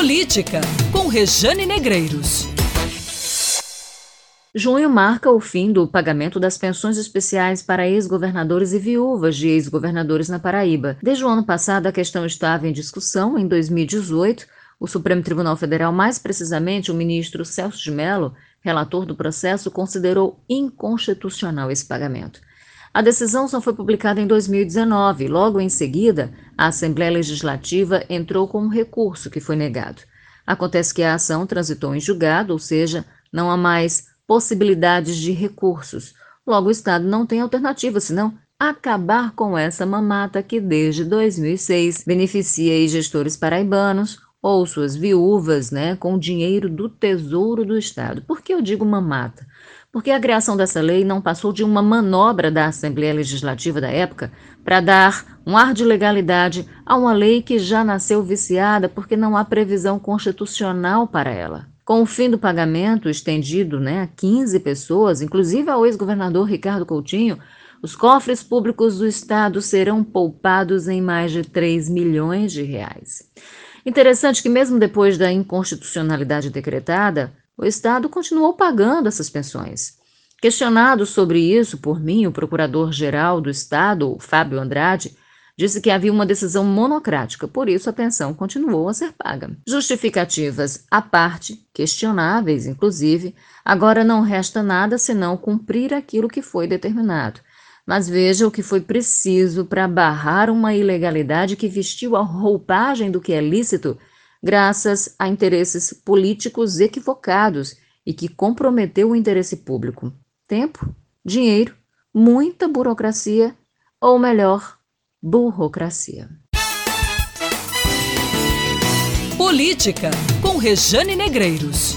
Política, com Rejane Negreiros. Junho marca o fim do pagamento das pensões especiais para ex-governadores e viúvas de ex-governadores na Paraíba. Desde o ano passado, a questão estava em discussão. Em 2018, o Supremo Tribunal Federal, mais precisamente o ministro Celso de Mello, relator do processo, considerou inconstitucional esse pagamento. A decisão só foi publicada em 2019. Logo em seguida, a Assembleia Legislativa entrou com um recurso que foi negado. Acontece que a ação transitou em julgado, ou seja, não há mais possibilidades de recursos. Logo, o Estado não tem alternativa senão acabar com essa mamata que desde 2006 beneficia gestores paraibanos ou suas viúvas, né, com dinheiro do Tesouro do Estado. Por que eu digo mamata? Porque a criação dessa lei não passou de uma manobra da Assembleia Legislativa da época para dar um ar de legalidade a uma lei que já nasceu viciada porque não há previsão constitucional para ela. Com o fim do pagamento estendido né, a 15 pessoas, inclusive ao ex-governador Ricardo Coutinho, os cofres públicos do Estado serão poupados em mais de 3 milhões de reais. Interessante que, mesmo depois da inconstitucionalidade decretada, o Estado continuou pagando essas pensões. Questionado sobre isso por mim, o procurador-geral do Estado, Fábio Andrade, disse que havia uma decisão monocrática, por isso a pensão continuou a ser paga. Justificativas à parte, questionáveis inclusive, agora não resta nada senão cumprir aquilo que foi determinado. Mas veja o que foi preciso para barrar uma ilegalidade que vestiu a roupagem do que é lícito graças a interesses políticos equivocados e que comprometeu o interesse público. Tempo, dinheiro, muita burocracia, ou melhor, burocracia. Política, com Rejane Negreiros.